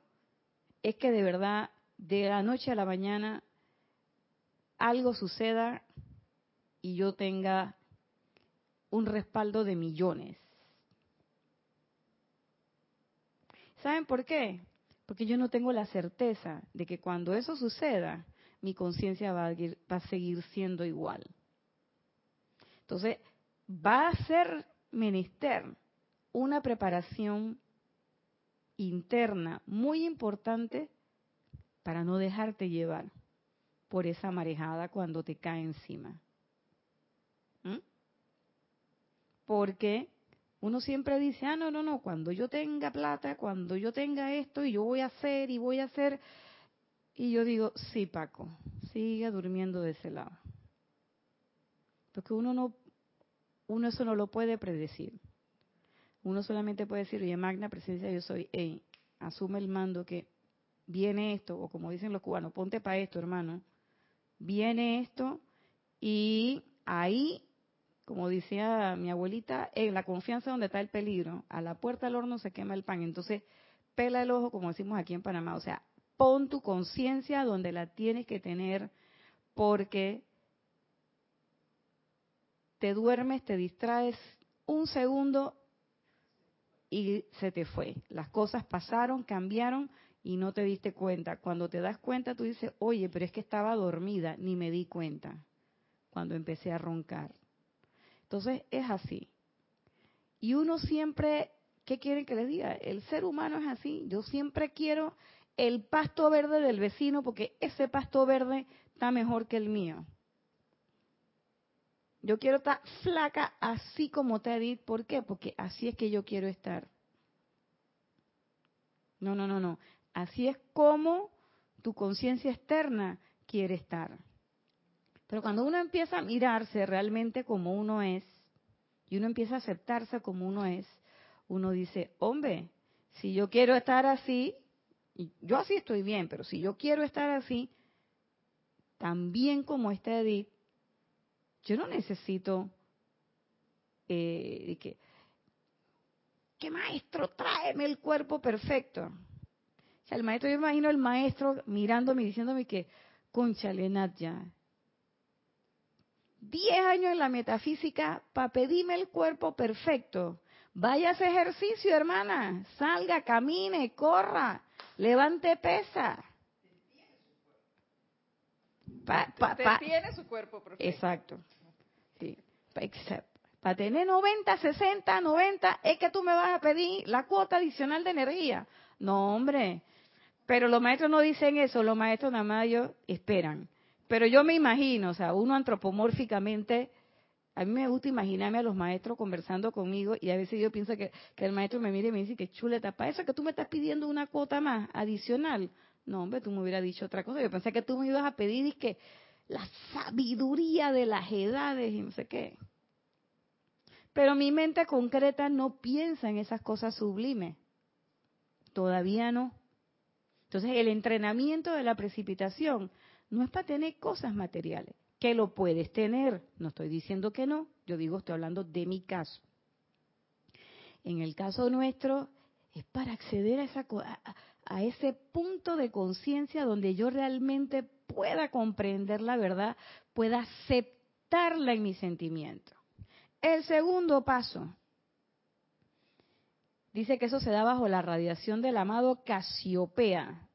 es que de verdad de la noche a la mañana algo suceda y yo tenga un respaldo de millones. ¿Saben por qué? Porque yo no tengo la certeza de que cuando eso suceda, mi conciencia va, a seguir siendo igual. Entonces, va a ser menester una preparación interna muy importante para no dejarte llevar por esa marejada cuando te cae encima. ¿Mm? Porque uno siempre dice, ah, no, no, no, cuando yo tenga plata, cuando yo tenga esto, y yo voy a hacer, y voy a hacer. Y yo digo, sí, Paco, siga durmiendo de ese lado. Porque uno no, uno eso no lo puede predecir. Uno solamente puede decir, oye, magna presencia, yo soy, hey, asume el mando que viene esto, o como dicen los cubanos, ponte para esto, hermano. Viene esto, y ahí como decía mi abuelita, en la confianza donde está el peligro, a la puerta del horno se quema el pan. Entonces, pela el ojo, como decimos aquí en Panamá. O sea, pon tu conciencia donde la tienes que tener, porque te duermes, te distraes un segundo y se te fue. Las cosas pasaron, cambiaron y no te diste cuenta. Cuando te das cuenta, tú dices, oye, pero es que estaba dormida, ni me di cuenta cuando empecé a roncar. Entonces es así. Y uno siempre, ¿qué quieren que les diga? El ser humano es así. Yo siempre quiero el pasto verde del vecino porque ese pasto verde está mejor que el mío. Yo quiero estar flaca así como Teddy. ¿Por qué? Porque así es que yo quiero estar. No, no, no, no. Así es como tu conciencia externa quiere estar. Pero cuando uno empieza a mirarse realmente como uno es, y uno empieza a aceptarse como uno es, uno dice, hombre, si yo quiero estar así, yo así estoy bien, pero si yo quiero estar así, también como está Edith, yo no necesito eh, que, ¿qué maestro tráeme el cuerpo perfecto? O el maestro, yo imagino el maestro mirándome y diciéndome que, conchale, ya, Diez años en la metafísica para pedirme el cuerpo perfecto. Vaya a ese ejercicio, hermana. Salga, camine, corra, levante pesa. tiene su cuerpo perfecto. Exacto. Sí. Para tener 90, 60, 90, es que tú me vas a pedir la cuota adicional de energía. No, hombre. Pero los maestros no dicen eso, los maestros nada más ellos esperan. Pero yo me imagino, o sea, uno antropomórficamente, a mí me gusta imaginarme a los maestros conversando conmigo y a veces yo pienso que, el maestro me mire y me dice que chuleta, para eso que tú me estás pidiendo una cuota más adicional. No, hombre, tú me hubieras dicho otra cosa. Yo pensé que tú me ibas a pedir y que la sabiduría de las edades y no sé qué. Pero mi mente concreta no piensa en esas cosas sublimes. Todavía no. Entonces el entrenamiento de la precipitación no es para tener cosas materiales, que lo puedes tener, no estoy diciendo que no, yo digo, estoy hablando de mi caso. En el caso nuestro, es para acceder a, esa, a ese punto de conciencia donde yo realmente pueda comprender la verdad, pueda aceptarla en mi sentimiento. El segundo paso, dice que eso se da bajo la radiación del amado Casiopea.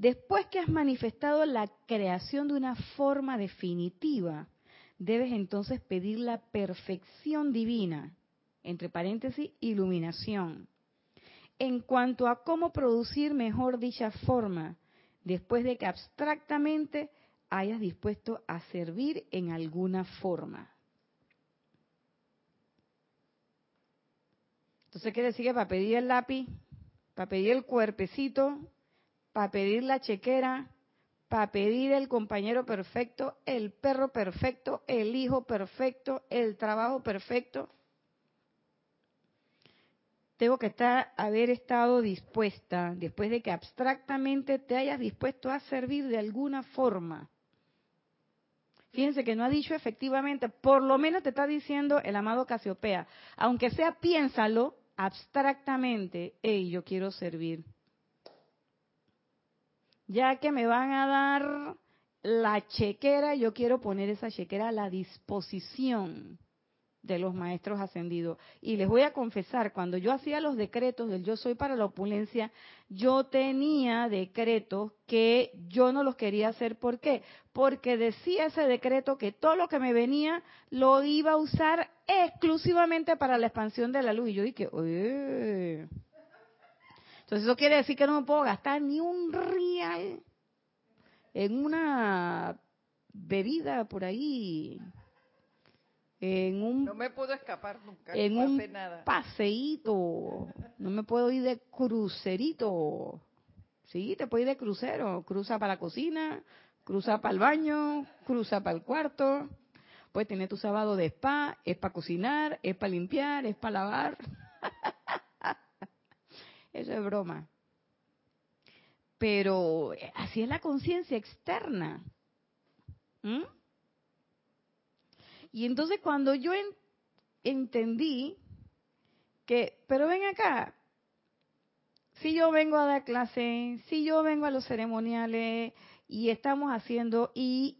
Después que has manifestado la creación de una forma definitiva, debes entonces pedir la perfección divina, entre paréntesis, iluminación. En cuanto a cómo producir mejor dicha forma, después de que abstractamente hayas dispuesto a servir en alguna forma. Entonces quiere decir que para pedir el lápiz, para pedir el cuerpecito, para pedir la chequera, para pedir el compañero perfecto, el perro perfecto, el hijo perfecto, el trabajo perfecto, tengo que estar, haber estado dispuesta, después de que abstractamente te hayas dispuesto a servir de alguna forma. Fíjense que no ha dicho efectivamente, por lo menos te está diciendo el amado Casiopea, aunque sea piénsalo abstractamente, hey, yo quiero servir. Ya que me van a dar la chequera, yo quiero poner esa chequera a la disposición de los maestros ascendidos. Y les voy a confesar, cuando yo hacía los decretos del yo soy para la opulencia, yo tenía decretos que yo no los quería hacer. ¿Por qué? Porque decía ese decreto que todo lo que me venía lo iba a usar exclusivamente para la expansión de la luz. Y yo dije, Oye. Entonces eso quiere decir que no me puedo gastar ni un real en una bebida por ahí en un no me puedo escapar nunca en un paseíto no me puedo ir de crucerito. Sí te puedes ir de crucero cruza para la cocina cruza para el baño cruza para el cuarto. Puedes tener tu sábado de spa es para cocinar es para limpiar es para lavar eso es broma pero así es la conciencia externa ¿Mm? Y entonces cuando yo entendí que, pero ven acá, si yo vengo a dar clase, si yo vengo a los ceremoniales y estamos haciendo, y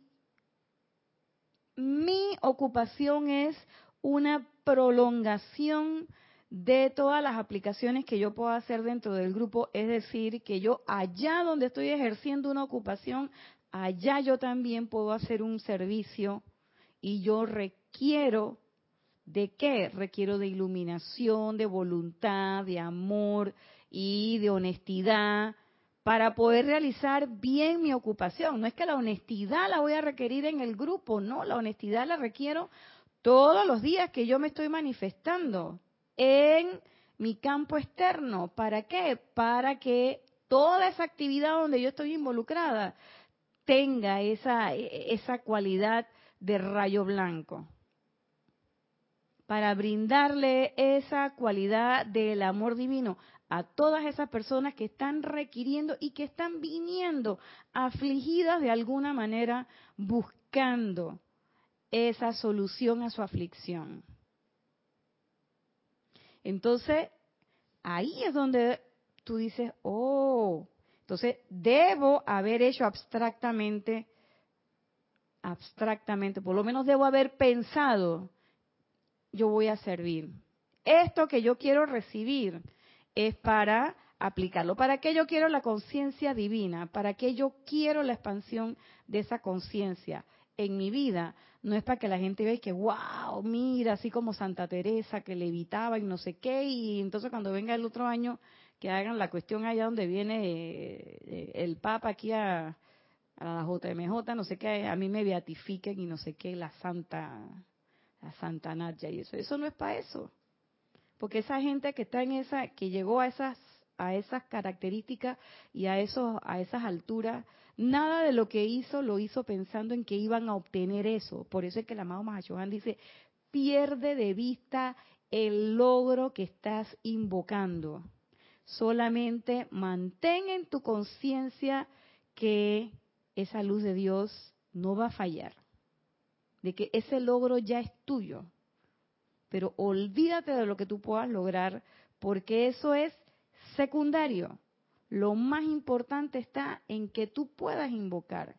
mi ocupación es una prolongación de todas las aplicaciones que yo puedo hacer dentro del grupo, es decir, que yo allá donde estoy ejerciendo una ocupación, allá yo también puedo hacer un servicio y yo requiero de qué? Requiero de iluminación, de voluntad, de amor y de honestidad para poder realizar bien mi ocupación. No es que la honestidad la voy a requerir en el grupo, no, la honestidad la requiero todos los días que yo me estoy manifestando en mi campo externo. ¿Para qué? Para que toda esa actividad donde yo estoy involucrada tenga esa, esa cualidad de rayo blanco para brindarle esa cualidad del amor divino a todas esas personas que están requiriendo y que están viniendo afligidas de alguna manera buscando esa solución a su aflicción. Entonces, ahí es donde tú dices, oh, entonces debo haber hecho abstractamente abstractamente, por lo menos debo haber pensado, yo voy a servir. Esto que yo quiero recibir es para aplicarlo. ¿Para qué yo quiero la conciencia divina? ¿Para qué yo quiero la expansión de esa conciencia en mi vida? No es para que la gente vea que, wow, mira, así como Santa Teresa que levitaba y no sé qué, y entonces cuando venga el otro año que hagan la cuestión allá donde viene eh, el Papa aquí a, la JMJ, no sé qué, a mí me beatifiquen y no sé qué, la Santa, la Santa Nadia y eso. Eso no es para eso. Porque esa gente que está en esa, que llegó a esas, a esas características y a esos, a esas alturas, nada de lo que hizo lo hizo pensando en que iban a obtener eso. Por eso es que el amado Mahashohan dice, pierde de vista el logro que estás invocando. Solamente mantén en tu conciencia que esa luz de Dios no va a fallar, de que ese logro ya es tuyo. Pero olvídate de lo que tú puedas lograr, porque eso es secundario. Lo más importante está en que tú puedas invocar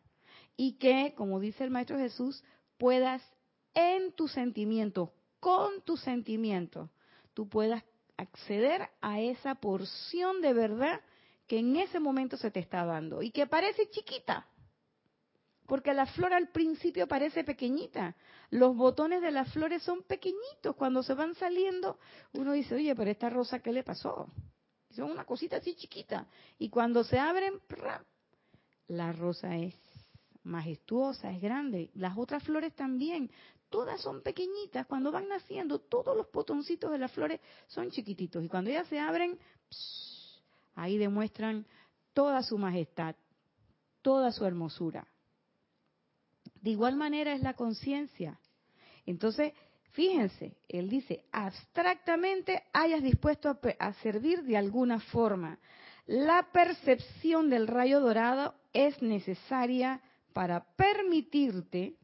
y que, como dice el Maestro Jesús, puedas en tus sentimientos, con tus sentimientos, tú puedas acceder a esa porción de verdad que en ese momento se te está dando y que parece chiquita. Porque la flor al principio parece pequeñita. Los botones de las flores son pequeñitos. Cuando se van saliendo, uno dice, oye, pero esta rosa, ¿qué le pasó? Son una cosita así chiquita. Y cuando se abren, la rosa es majestuosa, es grande. Las otras flores también, todas son pequeñitas. Cuando van naciendo, todos los botoncitos de las flores son chiquititos. Y cuando ellas se abren, ahí demuestran toda su majestad, toda su hermosura. De igual manera es la conciencia. Entonces, fíjense, él dice, abstractamente hayas dispuesto a, a, servir de alguna forma. La percepción del rayo dorado es necesaria para permitirte,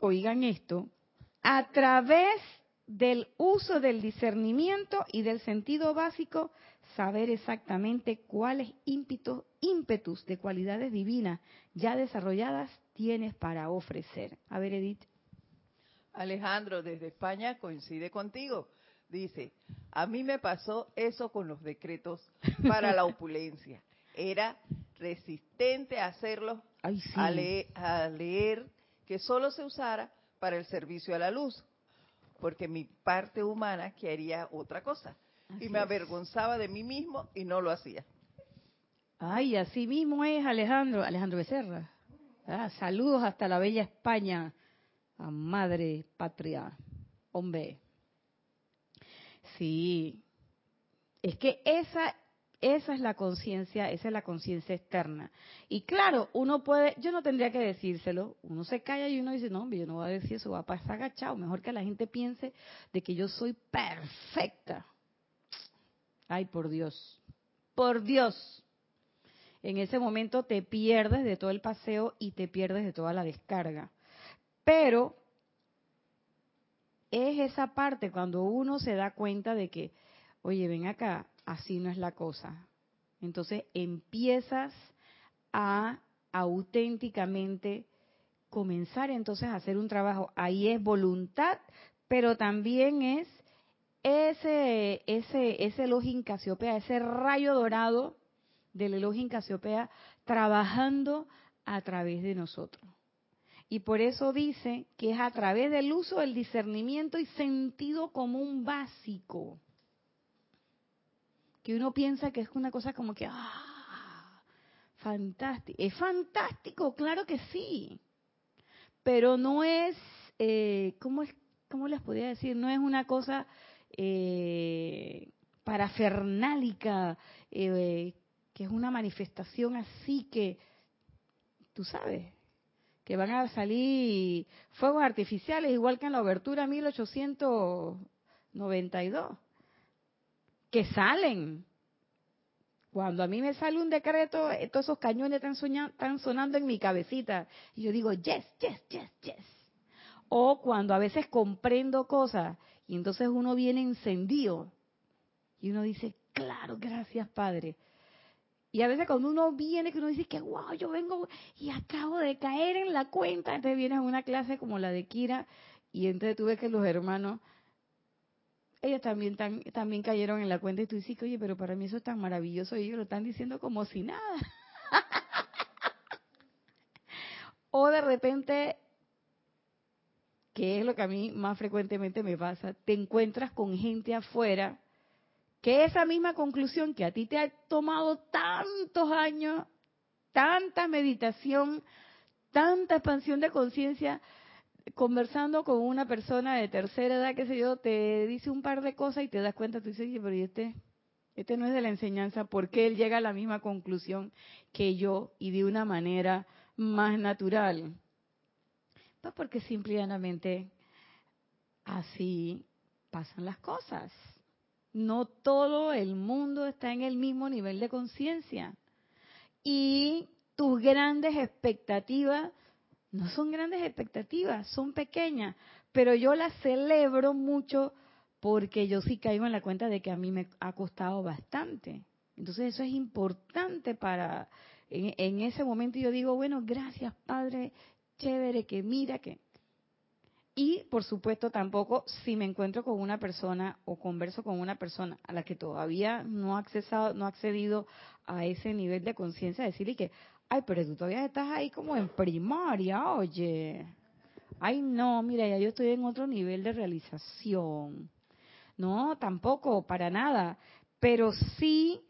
oigan esto, a través del uso del discernimiento y del sentido básico, saber exactamente cuáles ímpetus, ímpetus de cualidades divinas ya desarrolladas tienes para ofrecer. A ver, Edith. Alejandro, desde España coincide contigo. Dice, a mí me pasó eso con los decretos para la opulencia. Era resistente a hacerlos, a, leer, que solo se usara para el servicio a la luz, porque mi parte humana quería otra cosa. y me avergonzaba de mí mismo y no lo hacía. Ay, así mismo es Alejandro, Alejandro Becerra. Ah, saludos hasta la bella España, a madre patria, hombre. Sí, es que esa esa es la conciencia, esa es la conciencia externa. Y claro, uno puede, yo no tendría que decírselo, uno se calla y uno dice, no, yo no voy a decir eso, va a pasar agachado, mejor que la gente piense de que yo soy perfecta. Ay, por Dios, por Dios. En ese momento te pierdes de todo el paseo y te pierdes de toda la descarga. Pero es esa parte cuando uno se da cuenta de que, oye, ven acá, así no es la cosa. Entonces empiezas a auténticamente comenzar entonces a hacer un trabajo. Ahí es voluntad, pero también es ese, ese, ese Casiopea, ese rayo dorado del Elohim Casiopea trabajando a través de nosotros. Y por eso dice que es a través del uso del discernimiento y sentido común básico que uno piensa que es una cosa como que, ah, fantástico. Es fantástico, claro que sí, pero no es, eh, ¿cómo, es ¿cómo les podría decir? No es una cosa eh, parafernálica, eh, que es una manifestación así que, tú sabes, que van a salir fuegos artificiales, igual que en la obertura 1892 que salen. Cuando a mí me sale un decreto, eh, todos esos cañones están, sonando en mi cabecita. Y yo digo, yes, yes, yes, yes. O cuando a veces comprendo cosas y entonces uno viene encendido y uno dice, claro, gracias Padre. Y a veces cuando uno viene, que uno dice que wow, yo vengo y acabo de caer en la cuenta, entonces vienes a una clase como la de Kira y entonces tú ves que los hermanos ellos también, también cayeron en la cuenta y tú dices, oye, pero para mí eso es tan maravilloso y ellos lo están diciendo como si nada. o de repente, que es lo que a mí más frecuentemente me pasa, te encuentras con gente afuera que esa misma conclusión que a ti te ha tomado tantos años, tanta meditación, tanta expansión de conciencia, conversando con una persona de tercera edad, qué sé yo, te dice un par de cosas y te das cuenta, tú dices, pero este, este no es de la enseñanza, porque él llega a la misma conclusión que yo y de una manera más natural? Pues porque simplemente así pasan las cosas. No todo el mundo está en el mismo nivel de conciencia. Y tus grandes expectativas no son grandes expectativas, son pequeñas, pero yo las celebro mucho porque yo sí caigo en la cuenta de que a mí me ha costado bastante. Entonces eso es importante para, en, en ese momento yo digo, bueno, gracias Padre, chévere, que mira, que y por supuesto tampoco si me encuentro con una persona o converso con una persona a la que todavía no ha accesado, no ha accedido a ese nivel de conciencia, decirle que, ay, pero tú todavía estás ahí como en primaria, oye. Ay, no, mira, ya yo estoy en otro nivel de realización. No, tampoco, para nada. Pero sí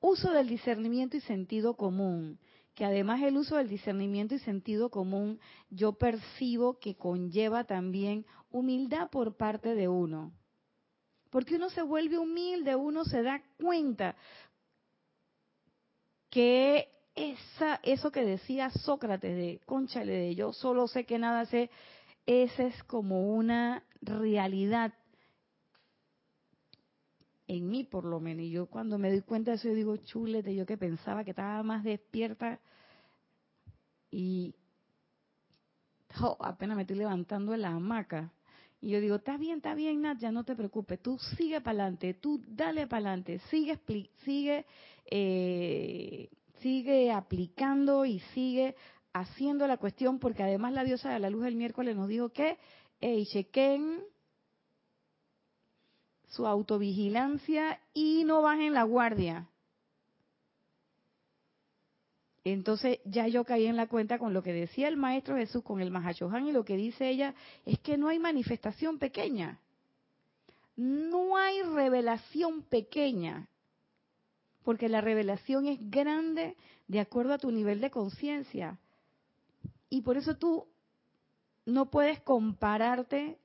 uso del discernimiento y sentido común que además el uso del discernimiento y sentido común, yo percibo que conlleva también humildad por parte de uno. Porque uno se vuelve humilde, uno se da cuenta que esa, eso que decía Sócrates de, conchale, de yo solo sé que nada sé, esa es como una realidad en mí por lo menos. Y yo cuando me doy cuenta de eso, yo digo, chulete, yo que pensaba que estaba más despierta y oh, apenas me estoy levantando en la hamaca. Y yo digo, está bien, está bien, Nat, ya no te preocupes, tú sigue para adelante, tú dale para adelante, sigue, sigue, eh, sigue aplicando y sigue haciendo la cuestión, porque además la diosa de la luz del miércoles nos dijo que, hey, chequen su autovigilancia y no bajen la guardia. Entonces ya yo caí en la cuenta con lo que decía el Maestro Jesús, con el Mahashohan y lo que dice ella, es que no hay manifestación pequeña. No hay revelación pequeña, porque la revelación es grande de acuerdo a tu nivel de conciencia. Y por eso tú no puedes compararte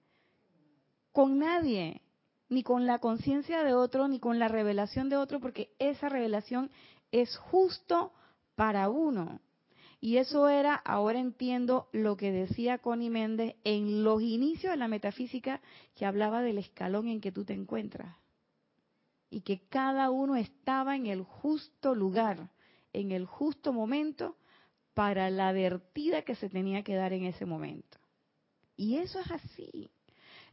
con nadie ni con la conciencia de otro, ni con la revelación de otro, porque esa revelación es justo para uno. Y eso era, ahora entiendo lo que decía Connie Méndez en los inicios de la metafísica, que hablaba del escalón en que tú te encuentras. Y que cada uno estaba en el justo lugar, en el justo momento, para la vertida que se tenía que dar en ese momento. Y eso es así.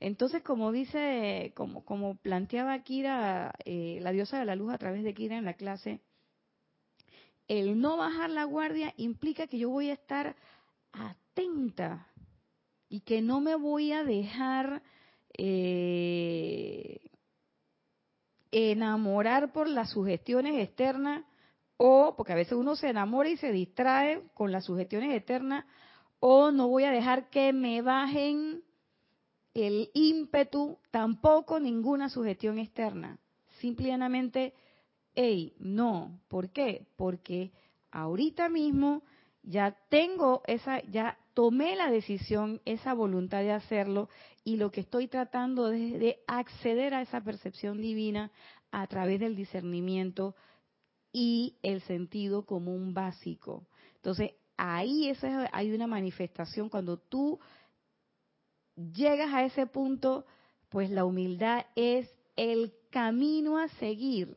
Entonces, como dice, como, como planteaba Kira, eh, la diosa de la luz a través de Kira en la clase, el no bajar la guardia implica que yo voy a estar atenta y que no me voy a dejar eh, enamorar por las sugestiones externas o porque a veces uno se enamora y se distrae con las sugestiones externas o no voy a dejar que me bajen el ímpetu, tampoco ninguna sugestión externa. Simplemente, hey, no. ¿Por qué? Porque ahorita mismo ya tengo esa, ya tomé la decisión, esa voluntad de hacerlo y lo que estoy tratando es de acceder a esa percepción divina a través del discernimiento y el sentido común básico. Entonces, ahí esa, hay una manifestación cuando tú llegas a ese punto, pues la humildad es el camino a seguir,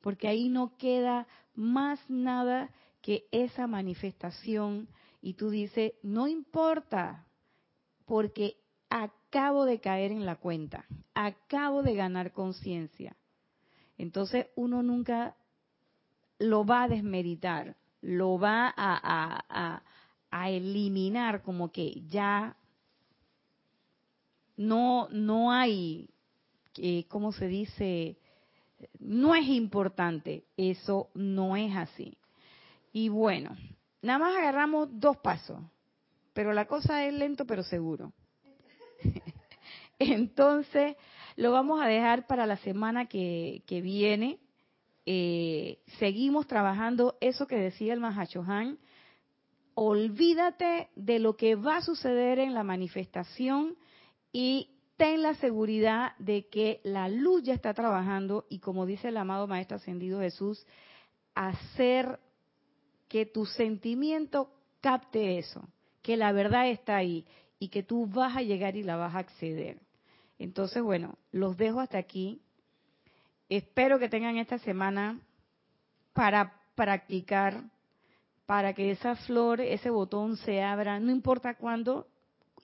porque ahí no queda más nada que esa manifestación y tú dices, no importa, porque acabo de caer en la cuenta, acabo de ganar conciencia. Entonces uno nunca lo va a desmeritar, lo va a, a, a, a eliminar como que ya no, no hay, eh, ¿cómo se dice? No es importante, eso no es así. Y bueno, nada más agarramos dos pasos, pero la cosa es lento pero seguro. Entonces, lo vamos a dejar para la semana que, que viene. Eh, seguimos trabajando eso que decía el Mahachohan. Olvídate de lo que va a suceder en la manifestación y ten la seguridad de que la luz ya está trabajando y como dice el amado Maestro Ascendido Jesús, hacer que tu sentimiento capte eso, que la verdad está ahí y que tú vas a llegar y la vas a acceder. Entonces, bueno, los dejo hasta aquí. Espero que tengan esta semana para practicar, para que esa flor, ese botón se abra, no importa cuándo,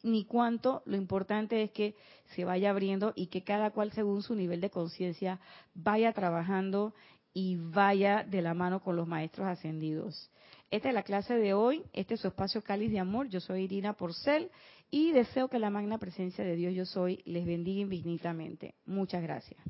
ni cuánto, lo importante es que se vaya abriendo y que cada cual según su nivel de conciencia vaya trabajando y vaya de la mano con los maestros ascendidos. Esta es la clase de hoy, este es su espacio cáliz de amor, yo soy Irina Porcel y deseo que la magna presencia de Dios yo soy les bendiga infinitamente. Muchas gracias.